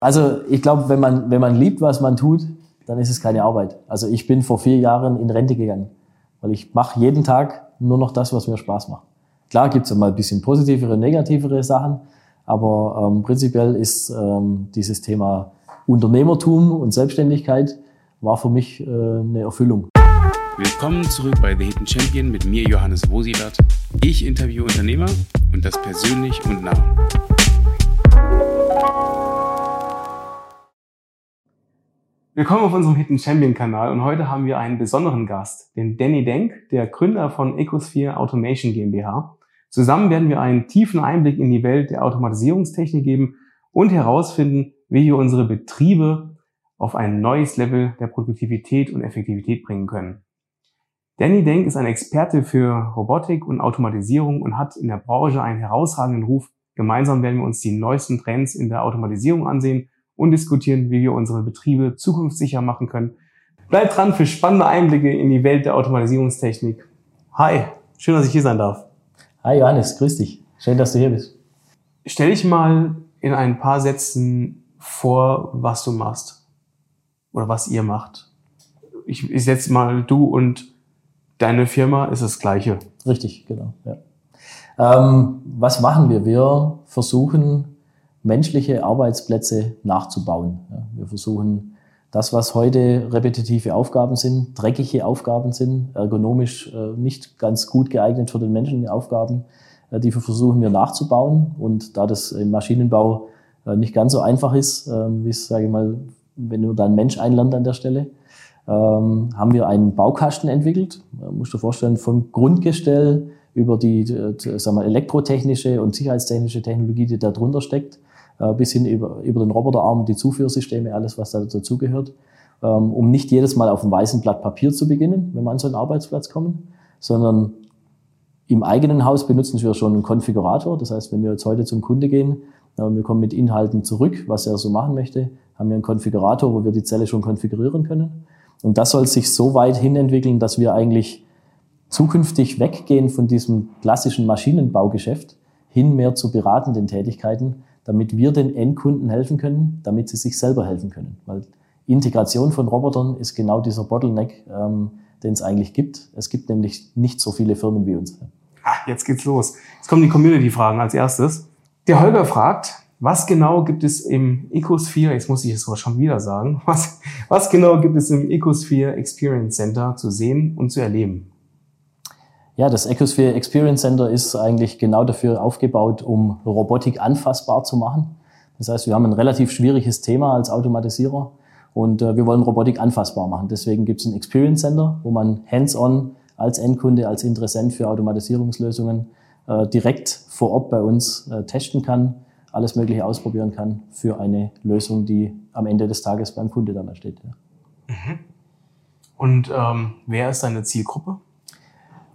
Also ich glaube, wenn man, wenn man liebt, was man tut, dann ist es keine Arbeit. Also ich bin vor vier Jahren in Rente gegangen, weil ich mache jeden Tag nur noch das, was mir Spaß macht. Klar gibt es mal ein bisschen positivere, negativere Sachen, aber ähm, prinzipiell ist ähm, dieses Thema Unternehmertum und Selbstständigkeit war für mich äh, eine Erfüllung. Willkommen zurück bei The Hidden Champion mit mir, Johannes Wosilat. Ich interviewe Unternehmer und das persönlich und nah. Willkommen auf unserem Hidden Champion Kanal und heute haben wir einen besonderen Gast, den Danny Denk, der Gründer von Ecosphere Automation GmbH. Zusammen werden wir einen tiefen Einblick in die Welt der Automatisierungstechnik geben und herausfinden, wie wir unsere Betriebe auf ein neues Level der Produktivität und Effektivität bringen können. Danny Denk ist ein Experte für Robotik und Automatisierung und hat in der Branche einen herausragenden Ruf. Gemeinsam werden wir uns die neuesten Trends in der Automatisierung ansehen und diskutieren, wie wir unsere Betriebe zukunftssicher machen können. Bleibt dran für spannende Einblicke in die Welt der Automatisierungstechnik. Hi, schön, dass ich hier sein darf. Hi Johannes, grüß dich. Schön, dass du hier bist. Stell dich mal in ein paar Sätzen vor, was du machst oder was ihr macht. Ich, ich setze mal du und deine Firma ist das gleiche. Richtig, genau. Ja. Ähm, was machen wir? Wir versuchen menschliche Arbeitsplätze nachzubauen. Wir versuchen das, was heute repetitive Aufgaben sind, dreckige Aufgaben sind, ergonomisch äh, nicht ganz gut geeignet für den Menschen Aufgaben, äh, die versuchen wir nachzubauen. Und da das im Maschinenbau äh, nicht ganz so einfach ist, ähm, wie es, sage ich mal, wenn nur dann Mensch einlernt an der Stelle, ähm, haben wir einen Baukasten entwickelt. Man muss dir vorstellen, vom Grundgestell über die, die sagen wir, elektrotechnische und sicherheitstechnische Technologie, die da drunter steckt, bis hin über, über den Roboterarm, die Zuführsysteme, alles, was da dazugehört, ähm, um nicht jedes Mal auf einem weißen Blatt Papier zu beginnen, wenn wir an so einen Arbeitsplatz kommen, sondern im eigenen Haus benutzen wir schon einen Konfigurator. Das heißt, wenn wir jetzt heute zum Kunde gehen, äh, wir kommen mit Inhalten zurück, was er so machen möchte, haben wir einen Konfigurator, wo wir die Zelle schon konfigurieren können. Und das soll sich so weit hin entwickeln, dass wir eigentlich zukünftig weggehen von diesem klassischen Maschinenbaugeschäft hin mehr zu beratenden Tätigkeiten, damit wir den Endkunden helfen können, damit sie sich selber helfen können. Weil Integration von Robotern ist genau dieser Bottleneck, ähm, den es eigentlich gibt. Es gibt nämlich nicht so viele Firmen wie uns. Ah, jetzt geht's los. Jetzt kommen die Community-Fragen als erstes. Der Holger fragt, was genau gibt es im Ecosphere, jetzt muss ich es schon wieder sagen, was, was genau gibt es im Ecosphere Experience Center zu sehen und zu erleben? Ja, das Ecosphere Experience Center ist eigentlich genau dafür aufgebaut, um Robotik anfassbar zu machen. Das heißt, wir haben ein relativ schwieriges Thema als Automatisierer und äh, wir wollen Robotik anfassbar machen. Deswegen gibt es ein Experience Center, wo man hands-on als Endkunde, als Interessent für Automatisierungslösungen äh, direkt vor Ort bei uns äh, testen kann, alles Mögliche ausprobieren kann für eine Lösung, die am Ende des Tages beim Kunde dann steht. Ja. Mhm. Und ähm, wer ist deine Zielgruppe?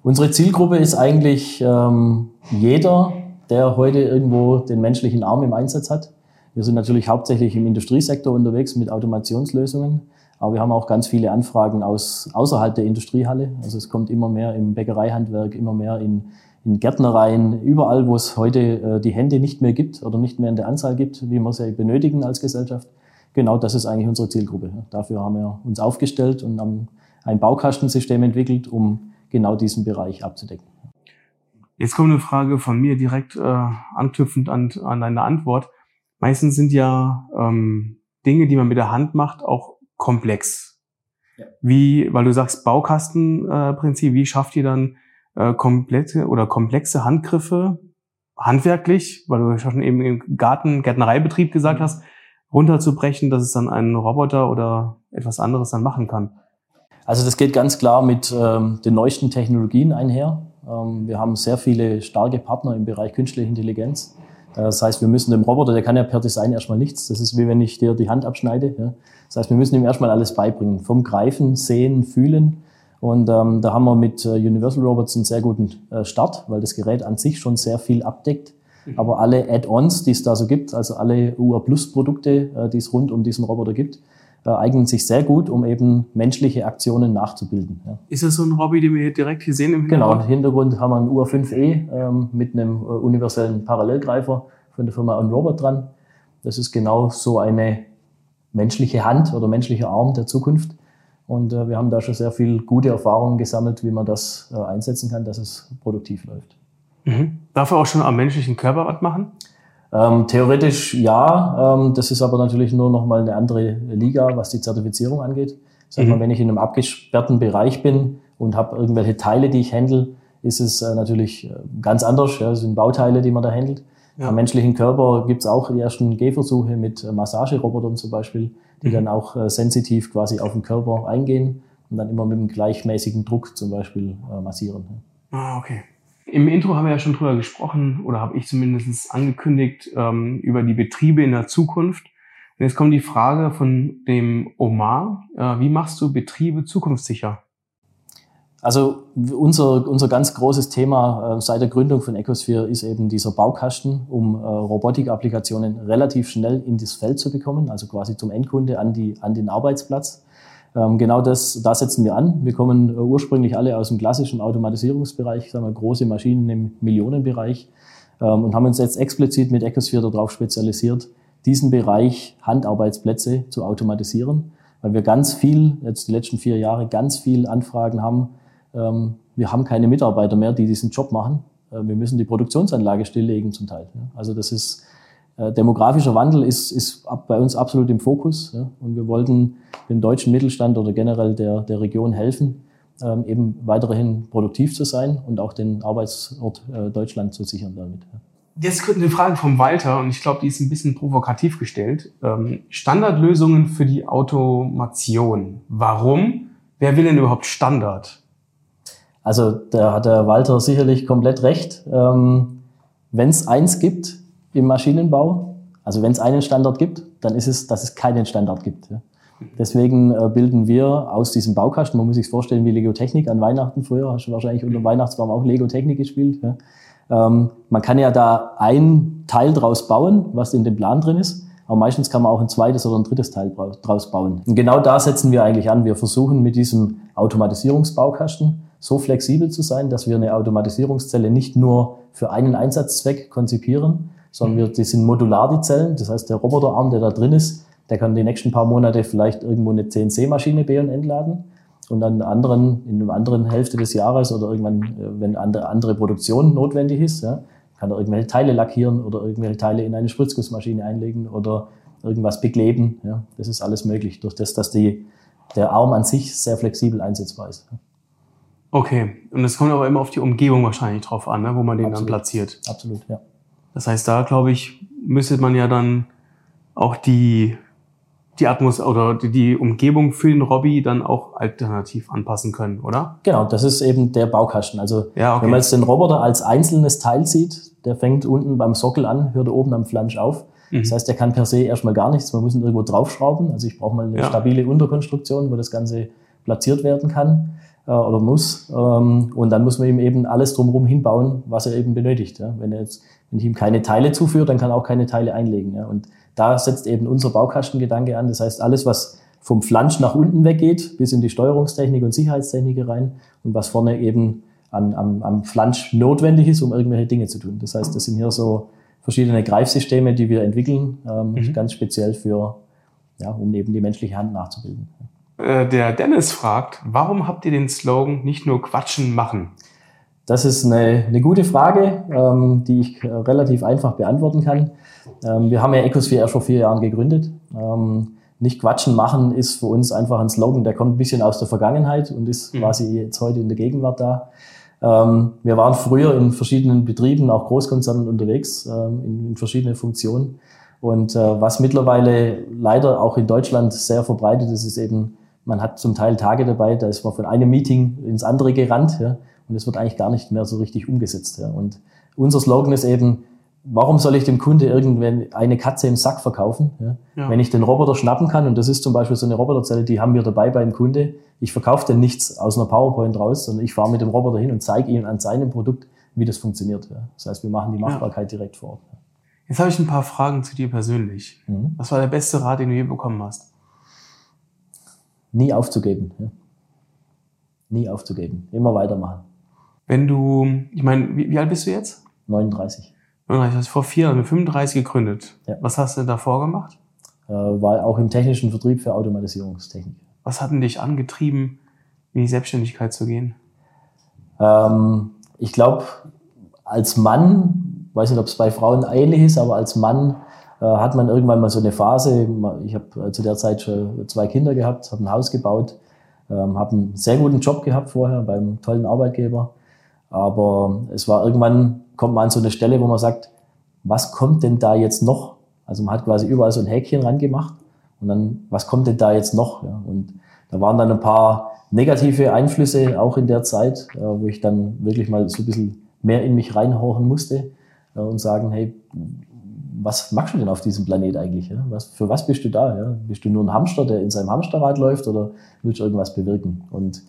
Unsere Zielgruppe ist eigentlich ähm, jeder, der heute irgendwo den menschlichen Arm im Einsatz hat. Wir sind natürlich hauptsächlich im Industriesektor unterwegs mit Automationslösungen, aber wir haben auch ganz viele Anfragen aus außerhalb der Industriehalle. Also es kommt immer mehr im Bäckereihandwerk, immer mehr in, in Gärtnereien, überall, wo es heute äh, die Hände nicht mehr gibt oder nicht mehr in der Anzahl gibt, wie wir sie benötigen als Gesellschaft. Genau das ist eigentlich unsere Zielgruppe. Dafür haben wir uns aufgestellt und haben ein Baukastensystem entwickelt, um genau diesen Bereich abzudecken. Jetzt kommt eine Frage von mir direkt äh, anknüpfend an, an deine Antwort. Meistens sind ja ähm, Dinge, die man mit der Hand macht, auch komplex. Ja. Wie, weil du sagst Baukastenprinzip, äh, wie schafft ihr dann äh, komplette oder komplexe Handgriffe handwerklich, weil du schon eben im Garten, Gärtnereibetrieb gesagt mhm. hast, runterzubrechen, dass es dann ein Roboter oder etwas anderes dann machen kann? Also das geht ganz klar mit ähm, den neuesten Technologien einher. Ähm, wir haben sehr viele starke Partner im Bereich künstliche Intelligenz. Äh, das heißt, wir müssen dem Roboter, der kann ja per Design erstmal nichts. Das ist wie wenn ich dir die Hand abschneide. Ja. Das heißt, wir müssen ihm erstmal alles beibringen. Vom Greifen, Sehen, Fühlen. Und ähm, da haben wir mit äh, Universal Robots einen sehr guten äh, Start, weil das Gerät an sich schon sehr viel abdeckt. Mhm. Aber alle Add-ons, die es da so gibt, also alle UA Plus Produkte, äh, die es rund um diesen Roboter gibt, äh, eignen sich sehr gut, um eben menschliche Aktionen nachzubilden. Ja. Ist das so ein Hobby, den wir hier direkt hier sehen im Hintergrund? Genau, im Hintergrund haben wir ein UR5E ähm, mit einem äh, universellen Parallelgreifer von der Firma OnRobot dran. Das ist genau so eine menschliche Hand oder menschlicher Arm der Zukunft. Und äh, wir haben da schon sehr viel gute Erfahrungen gesammelt, wie man das äh, einsetzen kann, dass es produktiv läuft. Mhm. Darf er auch schon am menschlichen Körper was machen? Ähm, theoretisch ja, ähm, das ist aber natürlich nur noch mal eine andere Liga, was die Zertifizierung angeht. Sag mal, mhm. wenn ich in einem abgesperrten Bereich bin und habe irgendwelche Teile, die ich handle, ist es äh, natürlich äh, ganz anders. Ja, das sind Bauteile, die man da handelt. Ja. Am menschlichen Körper gibt es auch die ersten Gehversuche mit äh, Massagerobotern zum Beispiel, die mhm. dann auch äh, sensitiv quasi auf den Körper eingehen und dann immer mit einem gleichmäßigen Druck zum Beispiel äh, massieren. Ah, okay. Im Intro haben wir ja schon drüber gesprochen, oder habe ich zumindest angekündigt, ähm, über die Betriebe in der Zukunft. Und jetzt kommt die Frage von dem Omar. Äh, wie machst du Betriebe zukunftssicher? Also unser, unser ganz großes Thema äh, seit der Gründung von Ecosphere ist eben dieser Baukasten, um äh, Robotik-Applikationen relativ schnell in das Feld zu bekommen, also quasi zum Endkunde an, die, an den Arbeitsplatz. Ähm, genau das, da setzen wir an. Wir kommen äh, ursprünglich alle aus dem klassischen Automatisierungsbereich, sagen wir große Maschinen im Millionenbereich ähm, und haben uns jetzt explizit mit Ecosphere darauf spezialisiert, diesen Bereich Handarbeitsplätze zu automatisieren, weil wir ganz viel, jetzt die letzten vier Jahre, ganz viel Anfragen haben. Ähm, wir haben keine Mitarbeiter mehr, die diesen Job machen. Äh, wir müssen die Produktionsanlage stilllegen zum Teil. Also das ist demografischer Wandel ist, ist bei uns absolut im Fokus. Ja, und wir wollten dem deutschen Mittelstand oder generell der, der Region helfen, ähm, eben weiterhin produktiv zu sein und auch den Arbeitsort äh, Deutschland zu sichern damit. Ja. Jetzt kommt eine Frage vom Walter und ich glaube, die ist ein bisschen provokativ gestellt. Ähm, Standardlösungen für die Automation. Warum? Wer will denn überhaupt Standard? Also da hat der Walter sicherlich komplett recht. Ähm, Wenn es eins gibt, im Maschinenbau. Also wenn es einen Standard gibt, dann ist es, dass es keinen Standard gibt. Deswegen äh, bilden wir aus diesem Baukasten, man muss sich vorstellen wie Lego Technik an Weihnachten früher, hast du wahrscheinlich unter Weihnachtsbaum auch Lego Technik gespielt. Ähm, man kann ja da ein Teil draus bauen, was in dem Plan drin ist, aber meistens kann man auch ein zweites oder ein drittes Teil draus bauen. Und genau da setzen wir eigentlich an. Wir versuchen mit diesem Automatisierungsbaukasten so flexibel zu sein, dass wir eine Automatisierungszelle nicht nur für einen Einsatzzweck konzipieren, sondern wir, die sind modular, die Zellen. Das heißt, der Roboterarm, der da drin ist, der kann die nächsten paar Monate vielleicht irgendwo eine CNC-Maschine B und entladen und dann anderen, in einer anderen Hälfte des Jahres oder irgendwann, äh, wenn andere, andere Produktion notwendig ist, ja, kann er irgendwelche Teile lackieren oder irgendwelche Teile in eine Spritzgussmaschine einlegen oder irgendwas bekleben. Ja. Das ist alles möglich, durch das, dass die, der Arm an sich sehr flexibel einsetzbar ist. Okay, und es kommt aber immer auf die Umgebung wahrscheinlich drauf an, ne, wo man den Absolut. dann platziert. Absolut, ja. Das heißt, da glaube ich, müsste man ja dann auch die, die Atmos oder die, die Umgebung für den Robby dann auch alternativ anpassen können, oder? Genau, das ist eben der Baukasten. Also ja, okay. wenn man jetzt den Roboter als einzelnes Teil sieht, der fängt unten beim Sockel an, hört oben am Flansch auf. Mhm. Das heißt, der kann per se erstmal gar nichts. Man muss ihn irgendwo draufschrauben. Also ich brauche mal eine ja. stabile Unterkonstruktion, wo das Ganze platziert werden kann äh, oder muss. Ähm, und dann muss man ihm eben alles drumherum hinbauen, was er eben benötigt. Ja. Wenn, er jetzt, wenn ich ihm keine Teile zuführe, dann kann er auch keine Teile einlegen. Ja. Und da setzt eben unser Baukastengedanke an. Das heißt, alles, was vom Flansch nach unten weggeht, bis in die Steuerungstechnik und Sicherheitstechnik rein und was vorne eben an, am, am Flansch notwendig ist, um irgendwelche Dinge zu tun. Das heißt, das sind hier so verschiedene Greifsysteme, die wir entwickeln, ähm, mhm. ganz speziell für, ja, um eben die menschliche Hand nachzubilden. Äh, der Dennis fragt, warum habt ihr den Slogan nicht nur quatschen, machen? Das ist eine, eine gute Frage, ähm, die ich äh, relativ einfach beantworten kann. Ähm, wir haben ja Ecosphere erst vor vier Jahren gegründet. Ähm, nicht quatschen, machen ist für uns einfach ein Slogan, der kommt ein bisschen aus der Vergangenheit und ist mhm. quasi jetzt heute in der Gegenwart da. Ähm, wir waren früher in verschiedenen Betrieben, auch Großkonzernen unterwegs, ähm, in, in verschiedene Funktionen. Und äh, was mittlerweile leider auch in Deutschland sehr verbreitet ist, ist eben man hat zum Teil Tage dabei, da ist man von einem Meeting ins andere gerannt ja, und es wird eigentlich gar nicht mehr so richtig umgesetzt. Ja. Und unser Slogan ist eben, warum soll ich dem Kunde irgendwann eine Katze im Sack verkaufen, ja? Ja. wenn ich den Roboter schnappen kann und das ist zum Beispiel so eine Roboterzelle, die haben wir dabei beim Kunde. Ich verkaufe denn nichts aus einer PowerPoint raus, sondern ich fahre mit dem Roboter hin und zeige ihm an seinem Produkt, wie das funktioniert. Ja? Das heißt, wir machen die Machbarkeit direkt vor Ort. Jetzt habe ich ein paar Fragen zu dir persönlich. Mhm. Was war der beste Rat, den du je bekommen hast? Nie aufzugeben. Ja. Nie aufzugeben. Immer weitermachen. Wenn du, ich meine, wie, wie alt bist du jetzt? 39. 35, hast vor vier, also 35 gegründet. Ja. Was hast du davor gemacht? Äh, war auch im technischen Vertrieb für Automatisierungstechnik. Was hat denn dich angetrieben, in die Selbstständigkeit zu gehen? Ähm, ich glaube, als Mann, weiß nicht, ob es bei Frauen ähnlich ist, aber als Mann hat man irgendwann mal so eine Phase. Ich habe äh, zu der Zeit schon zwei Kinder gehabt, habe ein Haus gebaut, ähm, habe einen sehr guten Job gehabt vorher beim tollen Arbeitgeber. Aber es war irgendwann, kommt man an so eine Stelle, wo man sagt, was kommt denn da jetzt noch? Also man hat quasi überall so ein Häkchen rangemacht und dann, was kommt denn da jetzt noch? Und da waren dann ein paar negative Einflüsse auch in der Zeit, äh, wo ich dann wirklich mal so ein bisschen mehr in mich reinhauchen musste äh, und sagen, hey, was machst du denn auf diesem Planet eigentlich? Ja? Was, für was bist du da? Ja? Bist du nur ein Hamster, der in seinem Hamsterrad läuft oder willst du irgendwas bewirken? Und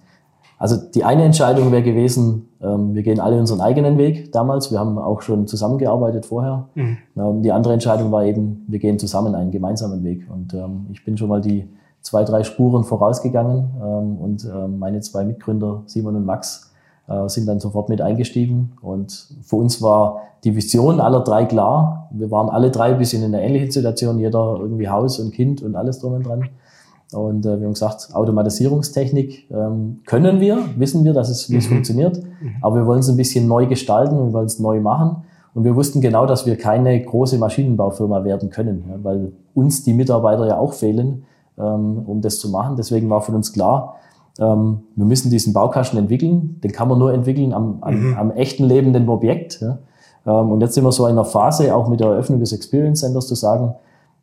also die eine Entscheidung wäre gewesen, ähm, wir gehen alle unseren eigenen Weg damals. Wir haben auch schon zusammengearbeitet vorher. Mhm. Ähm, die andere Entscheidung war eben, wir gehen zusammen einen gemeinsamen Weg. Und ähm, ich bin schon mal die zwei, drei Spuren vorausgegangen ähm, und ähm, meine zwei Mitgründer, Simon und Max, äh, sind dann sofort mit eingestiegen. Und für uns war die Vision aller drei klar. Wir waren alle drei ein bisschen in einer ähnlichen Situation, jeder irgendwie Haus und Kind und alles drum und dran. Und äh, wir haben gesagt, Automatisierungstechnik ähm, können wir, wissen wir, dass es, wie es mhm. funktioniert, mhm. aber wir wollen es ein bisschen neu gestalten und wir wollen es neu machen. Und wir wussten genau, dass wir keine große Maschinenbaufirma werden können, ja, weil uns die Mitarbeiter ja auch fehlen, ähm, um das zu machen. Deswegen war für uns klar, ähm, wir müssen diesen Baukasten entwickeln. Den kann man nur entwickeln am, am, mhm. am echten lebenden Objekt. Ja. Ähm, und jetzt sind wir so in einer Phase, auch mit der Eröffnung des Experience Centers, zu sagen,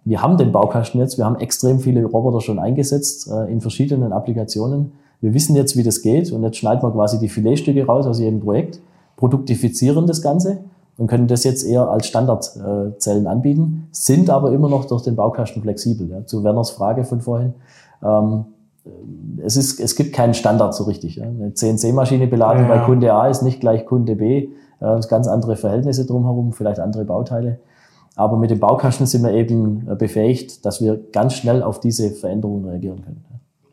wir haben den Baukasten jetzt, wir haben extrem viele Roboter schon eingesetzt äh, in verschiedenen Applikationen. Wir wissen jetzt, wie das geht und jetzt schneiden wir quasi die Filetstücke raus aus jedem Projekt, produktifizieren das Ganze und können das jetzt eher als Standardzellen äh, anbieten, sind aber immer noch durch den Baukasten flexibel. Ja. Zu Werners Frage von vorhin. Ähm, es, ist, es gibt keinen Standard so richtig. Eine CNC-Maschine beladen ja. bei Kunde A ist nicht gleich Kunde B. Äh, ganz andere Verhältnisse drumherum, vielleicht andere Bauteile. Aber mit dem Baukasten sind wir eben äh, befähigt, dass wir ganz schnell auf diese Veränderungen reagieren können.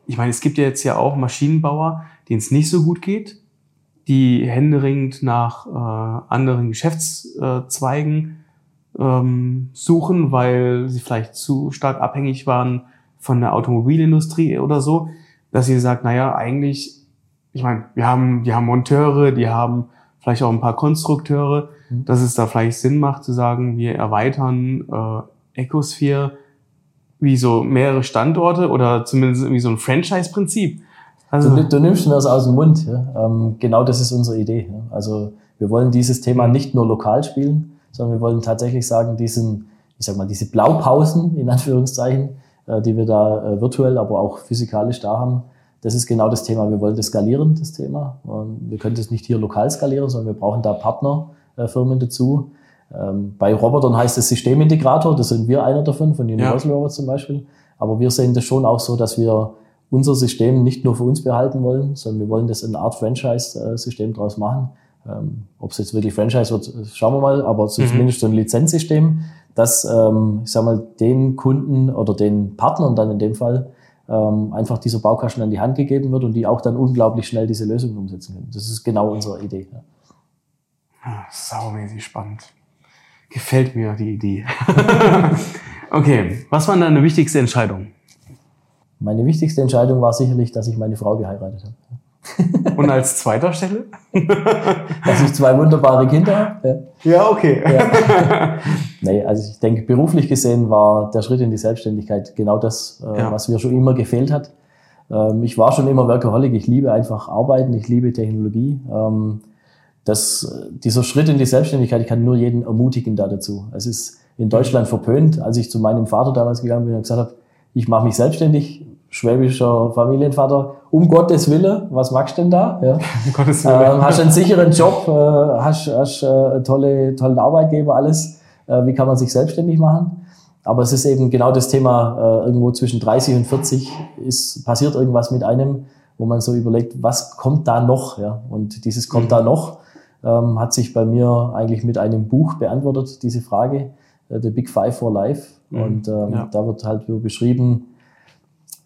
Ich meine, es gibt ja jetzt ja auch Maschinenbauer, denen es nicht so gut geht, die händeringend nach äh, anderen Geschäftszweigen ähm, suchen, weil sie vielleicht zu stark abhängig waren von der Automobilindustrie oder so, dass sie sagt, naja, eigentlich, ich meine, wir haben, wir haben Monteure, die haben vielleicht auch ein paar Konstrukteure, mhm. dass es da vielleicht Sinn macht zu sagen, wir erweitern äh, Ecosphere wie so mehrere Standorte oder zumindest wie so ein Franchise-Prinzip. Also, du, du nimmst mir das aus dem Mund. Ja? Ähm, genau das ist unsere Idee. Ja? Also wir wollen dieses Thema nicht nur lokal spielen, sondern wir wollen tatsächlich sagen, diesen, ich sag mal, diese Blaupausen in Anführungszeichen, die wir da äh, virtuell, aber auch physikalisch da haben, das ist genau das Thema. Wir wollen das skalieren, das Thema. Und wir können das nicht hier lokal skalieren, sondern wir brauchen da Partnerfirmen dazu. Ähm, bei Robotern heißt es Systemintegrator, das sind wir einer davon, von Universal ja. Robots zum Beispiel. Aber wir sehen das schon auch so, dass wir unser System nicht nur für uns behalten wollen, sondern wir wollen das eine Art Franchise-System draus machen. Ähm, Ob es jetzt wirklich Franchise wird, schauen wir mal, aber so mhm. zumindest so ein Lizenzsystem, das, ähm, ich sag mal, den Kunden oder den Partnern dann in dem Fall ähm, einfach dieser Baukasten an die Hand gegeben wird und die auch dann unglaublich schnell diese Lösung umsetzen können. Das ist genau unsere Idee. Ja. Ah, saumäßig spannend. Gefällt mir die Idee. okay, was war deine wichtigste Entscheidung? Meine wichtigste Entscheidung war sicherlich, dass ich meine Frau geheiratet habe. Und als zweiter Stelle? Dass ich zwei wunderbare Kinder habe. Ja, okay. Ja. Nee, also ich denke, beruflich gesehen war der Schritt in die Selbstständigkeit genau das, äh, ja. was mir schon immer gefehlt hat. Ähm, ich war schon immer Workaholic, ich liebe einfach Arbeiten, ich liebe Technologie. Ähm, das, dieser Schritt in die Selbstständigkeit, ich kann nur jeden ermutigen da dazu. Es ist in Deutschland verpönt. Als ich zu meinem Vater damals gegangen bin und gesagt habe, ich mache mich selbstständig, schwäbischer Familienvater, um Gottes Willen, was magst du denn da? Ja. Um Gottes Willen. Ähm, hast einen sicheren Job, äh, hast, hast äh, tolle, tollen Arbeitgeber, alles. Äh, wie kann man sich selbstständig machen? Aber es ist eben genau das Thema, äh, irgendwo zwischen 30 und 40 ist, passiert irgendwas mit einem, wo man so überlegt, was kommt da noch? Ja? Und dieses kommt mhm. da noch, ähm, hat sich bei mir eigentlich mit einem Buch beantwortet, diese Frage, äh, The Big Five for Life. Mhm. Und ähm, ja. da wird halt beschrieben,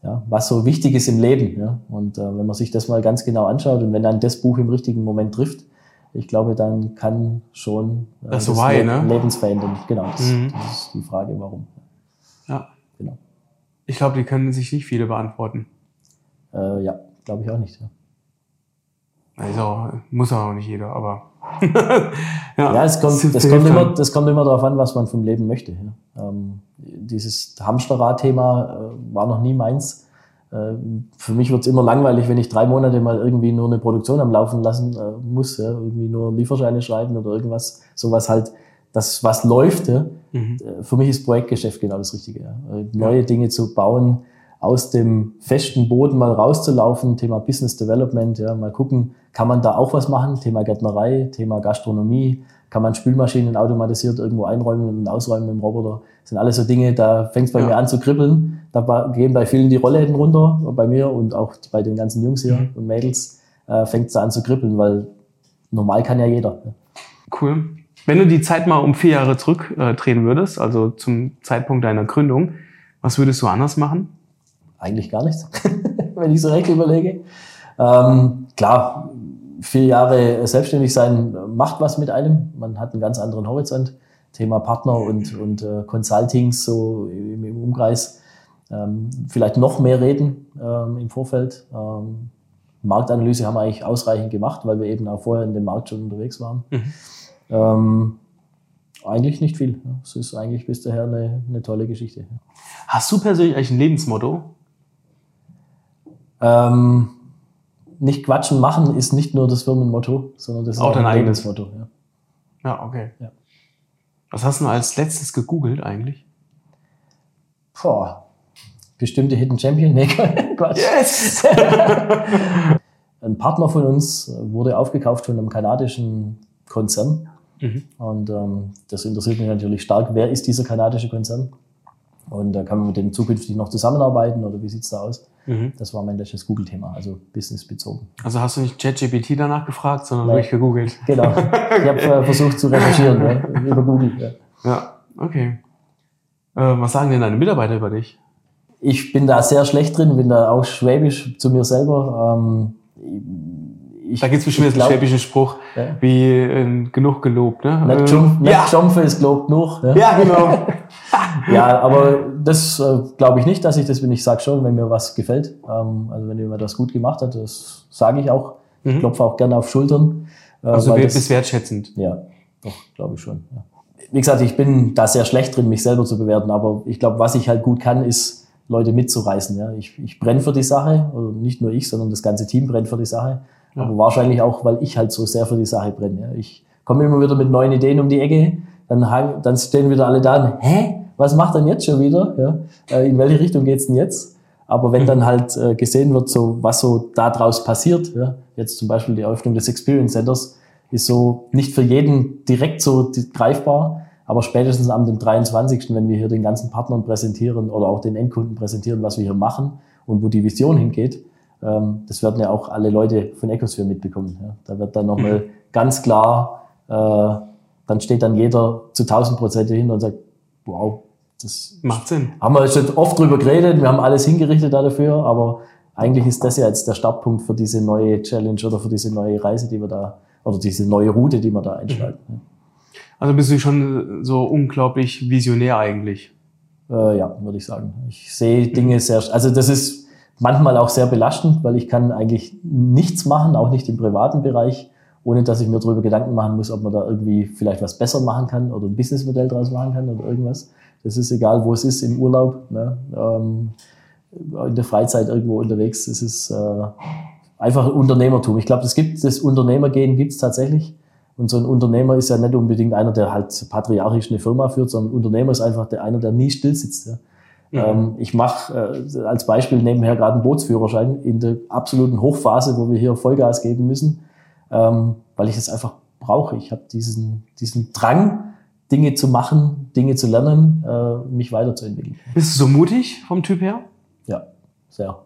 ja, was so wichtig ist im Leben. Ja? Und äh, wenn man sich das mal ganz genau anschaut und wenn dann das Buch im richtigen Moment trifft, ich glaube, dann kann schon äh, das, das why, ne? lebensverändernd. Genau, das, mhm. das ist die Frage, warum. Ja. Genau. Ich glaube, die können sich nicht viele beantworten. Äh, ja, glaube ich auch nicht. Ja. Also muss auch nicht jeder, aber. ja, ja, es kommt, das, kommt immer, das kommt immer darauf an, was man vom Leben möchte. Ja. Ähm, dieses Hamsterrad-Thema äh, war noch nie meins. Äh, für mich wird es immer langweilig, wenn ich drei Monate mal irgendwie nur eine Produktion am Laufen lassen äh, muss, ja, irgendwie nur Lieferscheine schreiben oder irgendwas, sowas halt, das was läuft. Ja. Mhm. Für mich ist Projektgeschäft genau das Richtige. Ja. Neue. Dinge zu bauen, aus dem festen Boden mal rauszulaufen, Thema Business Development, ja, mal gucken, kann man da auch was machen, Thema Gärtnerei, Thema Gastronomie, kann man Spülmaschinen automatisiert irgendwo einräumen und ausräumen mit dem Roboter. Das sind alles so Dinge, da fängt es bei ja. mir an zu kribbeln. Da gehen bei vielen die Rollläden runter, bei mir und auch bei den ganzen Jungs hier mhm. und Mädels äh, fängt es an zu kribbeln, weil normal kann ja jeder. Cool. Wenn du die Zeit mal um vier Jahre zurückdrehen äh, würdest, also zum Zeitpunkt deiner Gründung, was würdest du anders machen? Eigentlich gar nichts, wenn ich so recht überlege. Ähm, klar, vier Jahre selbstständig sein macht was mit einem. Man hat einen ganz anderen Horizont. Thema Partner und, und äh, Consultings so im, im Umkreis. Ähm, vielleicht noch mehr reden ähm, im Vorfeld. Ähm, Marktanalyse haben wir eigentlich ausreichend gemacht, weil wir eben auch vorher in dem Markt schon unterwegs waren. Mhm. Ähm, eigentlich nicht viel. Es ist eigentlich bis daher eine, eine tolle Geschichte. Hast du persönlich eigentlich ein Lebensmotto? Ähm, nicht quatschen machen ist nicht nur das Firmenmotto, sondern das ist auch, dein eigenes Motto. Ja, ja okay. Ja. Was hast du als letztes gegoogelt eigentlich? Boah, bestimmte Hidden Champion? Nee, Quatsch. Yes! Ein Partner von uns wurde aufgekauft von einem kanadischen Konzern. Mhm. Und ähm, das interessiert mich natürlich stark. Wer ist dieser kanadische Konzern? Und da kann man mit dem zukünftig noch zusammenarbeiten oder wie sieht es da aus? Mhm. Das war mein letztes Google-Thema, also businessbezogen. Also hast du nicht ChatGPT danach gefragt, sondern Nein. wirklich gegoogelt? Genau. Ich habe äh, versucht zu recherchieren ja, über Google. Ja, ja okay. Äh, was sagen denn deine Mitarbeiter über dich? Ich bin da sehr schlecht drin, bin da auch schwäbisch zu mir selber. Ähm, ich, da gibt's bestimmt einen schwäbischen Spruch, ja. wie äh, genug gelobt, ne? Nicht, nicht ja. ist gelobt genug. Ja, ja genau. ja, aber das äh, glaube ich nicht, dass ich das bin. Ich sage schon, wenn mir was gefällt. Ähm, also wenn jemand das gut gemacht hat, das sage ich auch. Mhm. Ich klopfe auch gerne auf Schultern. Äh, also bist wertschätzend. Ja, doch, glaube ich schon. Ja. Wie gesagt, ich bin da sehr schlecht drin, mich selber zu bewerten, aber ich glaube, was ich halt gut kann, ist, Leute mitzureißen. Ja. Ich, ich brenne für die Sache, oder nicht nur ich, sondern das ganze Team brennt für die Sache. Ja. Aber wahrscheinlich auch, weil ich halt so sehr für die Sache brenne. Ja. Ich komme immer wieder mit neuen Ideen um die Ecke, dann, dann stehen wieder alle da und, hä? Was macht denn jetzt schon wieder? Ja? Äh, in welche Richtung geht's denn jetzt? Aber wenn dann halt äh, gesehen wird, so was so da draus passiert, ja, jetzt zum Beispiel die Eröffnung des Experience Centers, ist so nicht für jeden direkt so greifbar, aber spätestens am dem 23., wenn wir hier den ganzen Partnern präsentieren oder auch den Endkunden präsentieren, was wir hier machen und wo die Vision hingeht, ähm, das werden ja auch alle Leute von Ecosphere mitbekommen. Ja. Da wird dann nochmal mhm. ganz klar, äh, dann steht dann jeder zu 1000 Prozent hin und sagt, wow, das macht Sinn. Haben wir schon oft drüber geredet, wir haben alles hingerichtet dafür, aber eigentlich ist das ja jetzt der Startpunkt für diese neue Challenge oder für diese neue Reise, die wir da, oder diese neue Route, die wir da einschlagen. Mhm. Also bist du schon so unglaublich visionär eigentlich? Äh, ja, würde ich sagen. Ich sehe Dinge sehr, also das ist manchmal auch sehr belastend, weil ich kann eigentlich nichts machen, auch nicht im privaten Bereich, ohne dass ich mir darüber Gedanken machen muss, ob man da irgendwie vielleicht was besser machen kann oder ein Businessmodell draus machen kann oder irgendwas. Das ist egal, wo es ist, im Urlaub, ne? ähm, in der Freizeit irgendwo unterwegs. Das ist äh, einfach Unternehmertum. Ich glaube, es gibt das Unternehmergehen gibt es tatsächlich. Und so ein Unternehmer ist ja nicht unbedingt einer, der halt patriarchisch eine Firma führt, sondern ein Unternehmer ist einfach der, einer, der nie still sitzt. Ja. Mhm. Ähm, ich mache äh, als Beispiel nebenher gerade einen Bootsführerschein in der absoluten Hochphase, wo wir hier Vollgas geben müssen, ähm, weil ich es einfach brauche. Ich habe diesen, diesen Drang, Dinge zu machen, Dinge zu lernen, äh, mich weiterzuentwickeln. Bist du so mutig vom Typ her? Ja, sehr.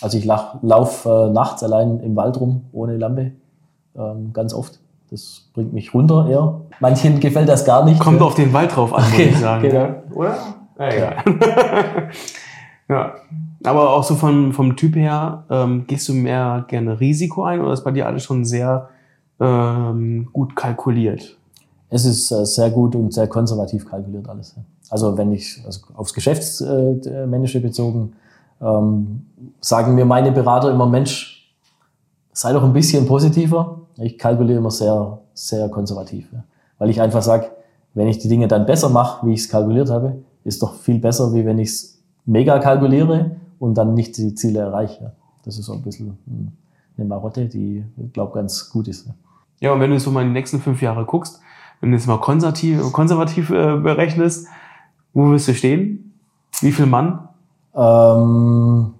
Also ich laufe äh, nachts allein im Wald rum, ohne Lampe, ähm, ganz oft. Das bringt mich runter eher. Manchen gefällt das gar nicht. Kommt ja. auf den Wald drauf an, muss ich sagen. genau. Oder? Ja, ja. ja. Aber auch so vom, vom Typ her, ähm, gehst du mehr gerne Risiko ein oder ist bei dir alles schon sehr ähm, gut kalkuliert? Es ist äh, sehr gut und sehr konservativ kalkuliert alles. Also wenn ich also aufs Geschäftsmännische bezogen, ähm, sagen mir meine Berater immer, Mensch, sei doch ein bisschen positiver. Ich kalkuliere immer sehr, sehr konservativ. Ja. Weil ich einfach sage, wenn ich die Dinge dann besser mache, wie ich es kalkuliert habe, ist doch viel besser, wie wenn ich es mega kalkuliere und dann nicht die Ziele erreiche. Das ist so ein bisschen eine Marotte, die, ich glaube, ganz gut ist. Ja, und wenn du so mal in die nächsten fünf Jahre guckst, wenn du jetzt mal konservativ, konservativ äh, berechnest, wo wirst du stehen? Wie viel Mann? Ähm,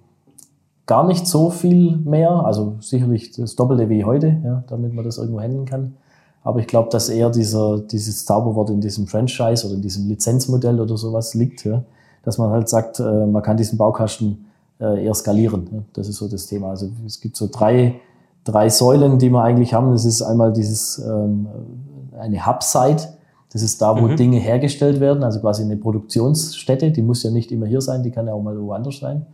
gar nicht so viel mehr, also sicherlich das Doppelte wie heute, ja, damit man das irgendwo handeln kann. Aber ich glaube, dass eher dieser, dieses Zauberwort in diesem Franchise oder in diesem Lizenzmodell oder sowas liegt, ja, dass man halt sagt, äh, man kann diesen Baukasten eher skalieren. Ja. Das ist so das Thema. Also es gibt so drei, drei Säulen, die wir eigentlich haben. Das ist einmal dieses ähm, eine Hub-Site. Das ist da, wo mhm. Dinge hergestellt werden, also quasi eine Produktionsstätte. Die muss ja nicht immer hier sein, die kann ja auch mal woanders sein.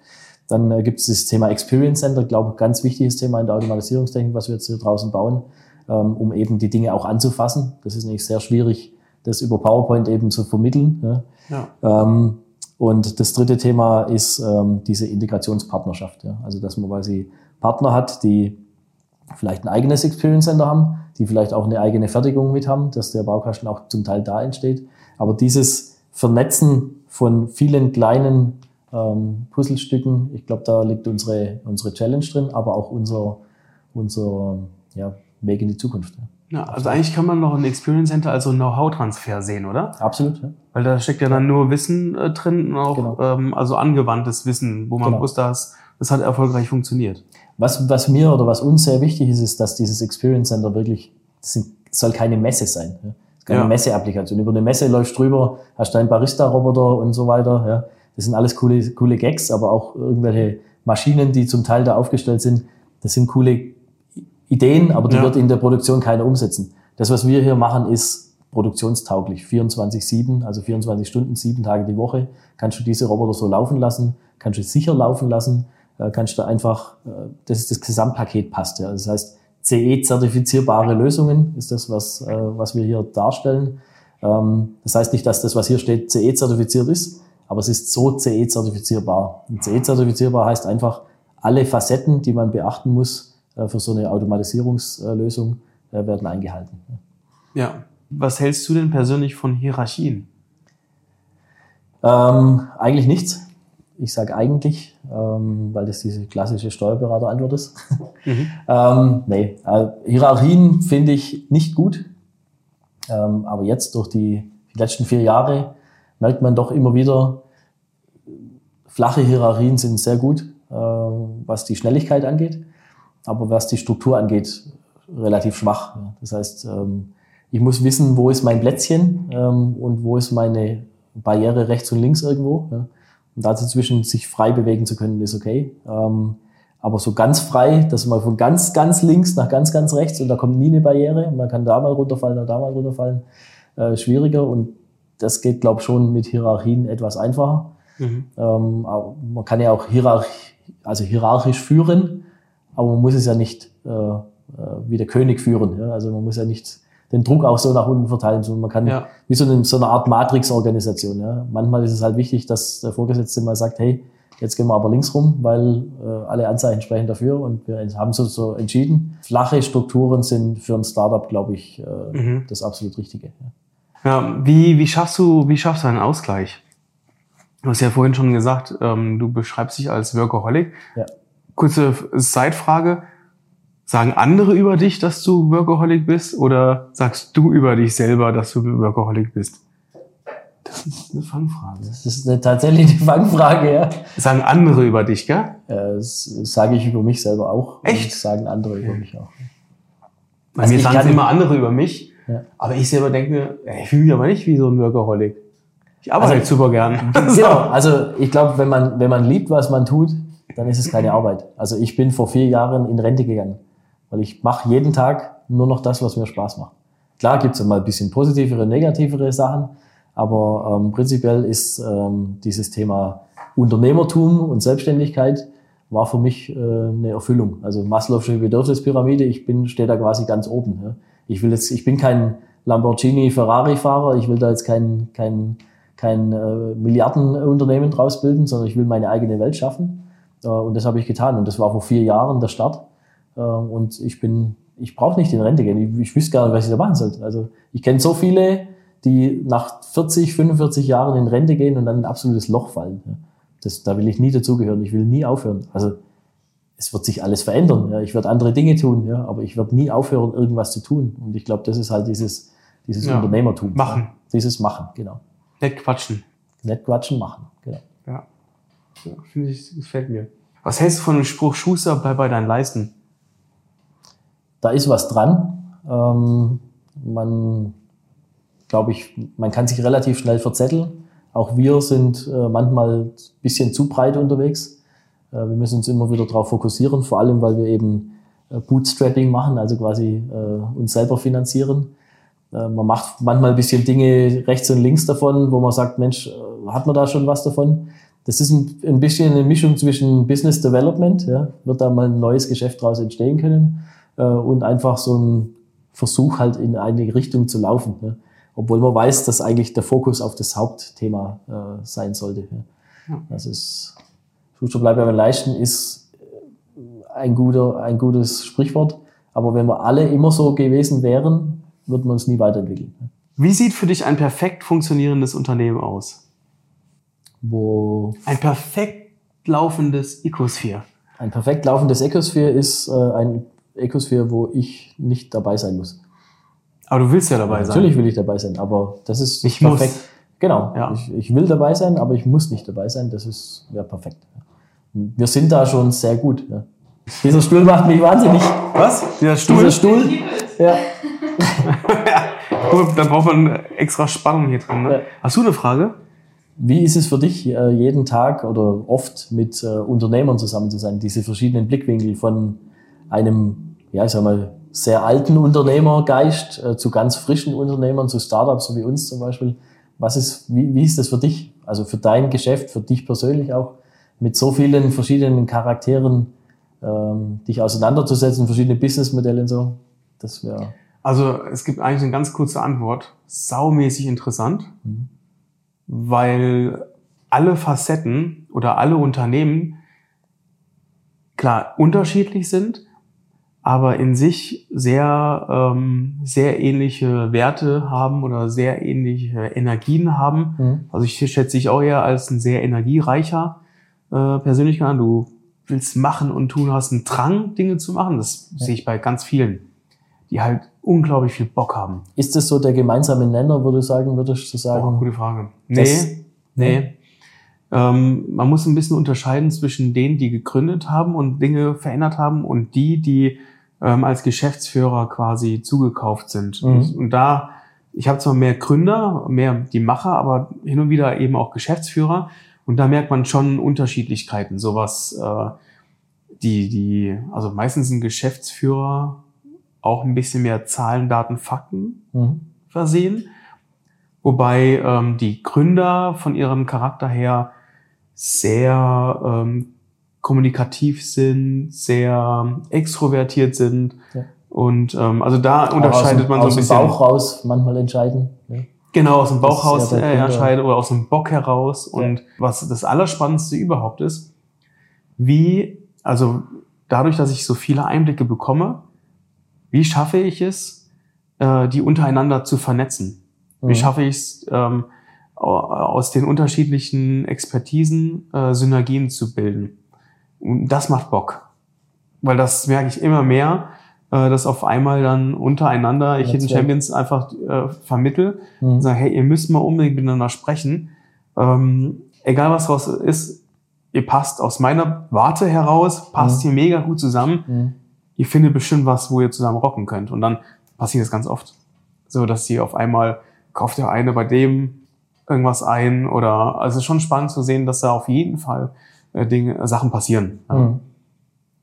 Dann äh, gibt es das Thema Experience Center, glaube ich, ganz wichtiges Thema in der Automatisierungstechnik, was wir jetzt hier draußen bauen, ähm, um eben die Dinge auch anzufassen. Das ist nämlich sehr schwierig, das über PowerPoint eben zu vermitteln. Ja. ja. Ähm, und das dritte Thema ist ähm, diese Integrationspartnerschaft. Ja. Also dass man quasi Partner hat, die vielleicht ein eigenes Experience Center haben, die vielleicht auch eine eigene Fertigung mit haben, dass der Baukasten auch zum Teil da entsteht. Aber dieses Vernetzen von vielen kleinen ähm, Puzzlestücken. Ich glaube, da liegt unsere, unsere Challenge drin, aber auch unser, unser ja, Weg in die Zukunft. Ja. Ja, also eigentlich kann man noch ein Experience Center als so Know-how-Transfer sehen, oder? Absolut. Ja. Weil da steckt ja dann nur Wissen äh, drin, auch genau. ähm, also angewandtes Wissen, wo man genau. wusste, das, das hat erfolgreich funktioniert. Was, was mir oder was uns sehr wichtig ist, ist, dass dieses Experience Center wirklich, das sind, soll keine Messe sein. Ja. Keine ja. Messe-Applikation. Über eine Messe läufst drüber, hast deinen Barista-Roboter und so weiter. Ja. Das sind alles coole, coole Gags, aber auch irgendwelche Maschinen, die zum Teil da aufgestellt sind. Das sind coole Ideen, aber die ja. wird in der Produktion keiner umsetzen. Das, was wir hier machen, ist produktionstauglich. 24-7, also 24 Stunden, sieben Tage die Woche, kannst du diese Roboter so laufen lassen, kannst du sicher laufen lassen, äh, kannst du einfach, äh, das ist das Gesamtpaket passt. Ja. Das heißt, CE-zertifizierbare Lösungen ist das, was, äh, was wir hier darstellen. Ähm, das heißt nicht, dass das, was hier steht, CE-zertifiziert ist, aber es ist so CE-zertifizierbar. CE-zertifizierbar heißt einfach, alle Facetten, die man beachten muss für so eine Automatisierungslösung, äh, werden eingehalten. Ja. Was hältst du denn persönlich von Hierarchien? Ähm, eigentlich nichts. Ich sage eigentlich, ähm, weil das diese klassische Steuerberaterantwort ist. Mhm. ähm, nee, äh, Hierarchien finde ich nicht gut. Ähm, aber jetzt durch die, die letzten vier Jahre merkt man doch immer wieder, flache Hierarchien sind sehr gut, äh, was die Schnelligkeit angeht, aber was die Struktur angeht, relativ schwach. Das heißt, ähm, ich muss wissen, wo ist mein Plätzchen ähm, und wo ist meine Barriere rechts und links irgendwo. Und dazwischen sich frei bewegen zu können, ist okay. Ähm, aber so ganz frei, dass man von ganz, ganz links nach ganz, ganz rechts und da kommt nie eine Barriere. Man kann da mal runterfallen oder da mal runterfallen. Äh, schwieriger und das geht, glaube ich, schon mit Hierarchien etwas einfacher. Mhm. Man kann ja auch hierarch also hierarchisch führen, aber man muss es ja nicht äh, äh, wie der König führen. Ja? Also man muss ja nicht den Druck auch so nach unten verteilen, sondern man kann ja. wie so eine, so eine Art Matrix-Organisation. Ja? Manchmal ist es halt wichtig, dass der Vorgesetzte mal sagt, hey, jetzt gehen wir aber links rum, weil äh, alle Anzeichen sprechen dafür und wir haben so, so entschieden. Flache Strukturen sind für ein Startup, glaube ich, äh, mhm. das absolut Richtige. Ja. Ja, wie, wie schaffst du, wie schaffst du einen Ausgleich? Du hast ja vorhin schon gesagt, ähm, du beschreibst dich als Workaholic. Ja. Kurze Zeitfrage. Sagen andere über dich, dass du Workaholic bist oder sagst du über dich selber, dass du Workaholic bist? Das ist eine Fangfrage. Das ist eine, tatsächlich eine Fangfrage, ja. Sagen andere über dich, gell? Äh, das sage ich über mich selber auch. Echt? sagen andere über mich auch. Bei also mir sagen immer andere über mich. Ja. Aber ich selber denke mir, ich fühle mich aber nicht wie so ein Workaholic. Ich arbeite also, super gern. Genau, also ich glaube, wenn man, wenn man liebt, was man tut, dann ist es keine Arbeit. Also ich bin vor vier Jahren in Rente gegangen, weil ich mache jeden Tag nur noch das, was mir Spaß macht. Klar gibt es mal ein bisschen positivere, negativere Sachen, aber ähm, prinzipiell ist ähm, dieses Thema Unternehmertum und Selbstständigkeit war für mich äh, eine Erfüllung. Also Maslow'sche Bedürfnispyramide, ich bin, stehe da quasi ganz oben. Ja. Ich will jetzt, ich bin kein Lamborghini Ferrari-Fahrer, ich will da jetzt kein, kein, kein äh, Milliardenunternehmen draus bilden, sondern ich will meine eigene Welt schaffen. Äh, und das habe ich getan. Und das war vor vier Jahren der Start. Äh, und ich bin, ich brauche nicht in Rente gehen. Ich, ich wüsste gar nicht, was ich da machen sollte. Also ich kenne so viele, die nach 40, 45 Jahren in Rente gehen und dann in ein absolutes Loch fallen. Das, da will ich nie dazugehören. Ich will nie aufhören. Also es wird sich alles verändern. Ja. Ich werde andere Dinge tun, ja, aber ich werde nie aufhören, irgendwas zu tun. Und ich glaube, das ist halt dieses, dieses ja. Unternehmertum. Machen. Dieses Machen, genau. Nett quatschen. Nett quatschen, machen, ja finde ich, gefällt mir. Was hältst du von dem Spruch, Schuster, bleib bei deinen Leisten? Da ist was dran. Ähm, man, glaube ich, man kann sich relativ schnell verzetteln. Auch wir sind äh, manchmal ein bisschen zu breit unterwegs. Äh, wir müssen uns immer wieder darauf fokussieren, vor allem weil wir eben äh, Bootstrapping machen, also quasi äh, uns selber finanzieren. Äh, man macht manchmal ein bisschen Dinge rechts und links davon, wo man sagt, Mensch, äh, hat man da schon was davon? Das ist ein, ein bisschen eine Mischung zwischen Business Development, ja, wird da mal ein neues Geschäft daraus entstehen können und einfach so ein Versuch halt in eine Richtung zu laufen. Ja obwohl man weiß, dass eigentlich der Fokus auf das Hauptthema äh, sein sollte. Ja. Das ist, Schuster bleibt beim Leisten ist äh, ein, guter, ein gutes Sprichwort, aber wenn wir alle immer so gewesen wären, würden wir uns nie weiterentwickeln. Wie sieht für dich ein perfekt funktionierendes Unternehmen aus? Wo ein perfekt laufendes Ecosphere. Ein perfekt laufendes Ecosphere ist äh, ein Ecosphere, wo ich nicht dabei sein muss. Aber du willst ja dabei sein. Natürlich will ich dabei sein, aber das ist ich perfekt. Muss. Genau. Ja. Ich, ich will dabei sein, aber ich muss nicht dabei sein. Das ist ja perfekt. Wir sind da schon sehr gut. Ja. Dieser Stuhl macht mich wahnsinnig. Was? Dieser Stuhl? Dieser Stuhl. Ja. Gut, dann braucht man extra Spannung hier drin. Ne? Ja. Hast du eine Frage? Wie ist es für dich, äh, jeden Tag oder oft mit äh, Unternehmern zusammen zu sein? Diese verschiedenen Blickwinkel von einem, ja, ich sag mal, sehr alten Unternehmergeist äh, zu ganz frischen Unternehmern, zu Startups, so wie uns zum Beispiel. Was ist, wie, wie ist das für dich? Also für dein Geschäft, für dich persönlich auch, mit so vielen verschiedenen Charakteren ähm, dich auseinanderzusetzen, verschiedene Businessmodelle und so. Das wäre. Also es gibt eigentlich eine ganz kurze Antwort. Saumäßig interessant, mhm. Weil alle Facetten oder alle Unternehmen klar unterschiedlich sind, aber in sich sehr, ähm, sehr ähnliche Werte haben oder sehr ähnliche Energien haben. Mhm. Also ich schätze dich auch eher als ein sehr energiereicher äh, Persönlichkeit. Du willst machen und tun, hast einen Drang, Dinge zu machen. Das ja. sehe ich bei ganz vielen, die halt unglaublich viel Bock haben. Ist das so der gemeinsame Nenner, würde du sagen, würdest du sagen? Oh, gute Frage. Nee, nee. Ähm, man muss ein bisschen unterscheiden zwischen denen, die gegründet haben und Dinge verändert haben und die, die ähm, als Geschäftsführer quasi zugekauft sind. Mhm. Und, und, da, ich habe zwar mehr Gründer, mehr die Macher, aber hin und wieder eben auch Geschäftsführer. Und da merkt man schon Unterschiedlichkeiten. Sowas, äh, die, die, also meistens sind Geschäftsführer auch ein bisschen mehr Zahlen, Daten, Fakten mhm. versehen. Wobei ähm, die Gründer von ihrem Charakter her sehr ähm, kommunikativ sind, sehr extrovertiert sind. Ja. Und ähm, also da unterscheidet dem, man so ein bisschen. Aus dem Bauch raus manchmal entscheiden. Ja. Genau, aus dem Bauch raus ja äh, entscheiden oder aus dem Bock heraus. Und was das Allerspannendste überhaupt ist, wie, also dadurch, dass ich so viele Einblicke bekomme, wie schaffe ich es, äh, die untereinander zu vernetzen? Wie mhm. schaffe ich es, ähm, aus den unterschiedlichen Expertisen äh, Synergien zu bilden? Und das macht Bock. Weil das merke ich immer mehr, äh, dass auf einmal dann untereinander ich Hidden Champions einfach äh, vermittel mhm. und sage, hey, ihr müsst mal unbedingt miteinander sprechen. Ähm, egal was draus ist, ihr passt aus meiner Warte heraus, passt mhm. hier mega gut zusammen. Mhm. Ihr findet bestimmt was, wo ihr zusammen rocken könnt. Und dann passiert das ganz oft. So, dass sie auf einmal kauft der eine bei dem irgendwas ein oder, also es ist schon spannend zu sehen, dass da auf jeden Fall äh, Dinge, Sachen passieren. Ja. Mhm.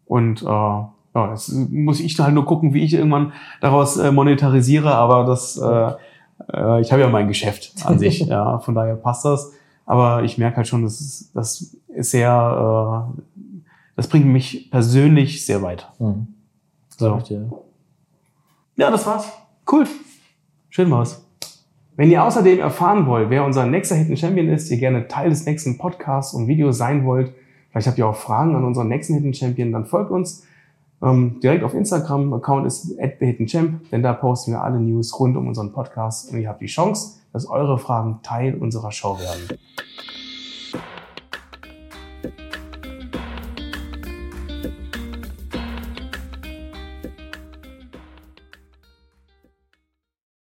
Und äh, ja, jetzt muss ich halt nur gucken, wie ich irgendwann daraus äh, monetarisiere, aber das, äh, äh, ich habe ja mein Geschäft an sich, ja, von daher passt das. Aber ich merke halt schon, das ist, das ist sehr, äh, Das bringt mich persönlich sehr weit. Mhm. So. Ja, das war's. Cool. Schön war's. Wenn ihr außerdem erfahren wollt, wer unser nächster Hidden Champion ist, ihr gerne Teil des nächsten Podcasts und Videos sein wollt, vielleicht habt ihr auch Fragen an unseren nächsten Hidden Champion, dann folgt uns ähm, direkt auf Instagram. Account ist at the Hidden Champ, denn da posten wir alle News rund um unseren Podcast und ihr habt die Chance, dass eure Fragen Teil unserer Show werden.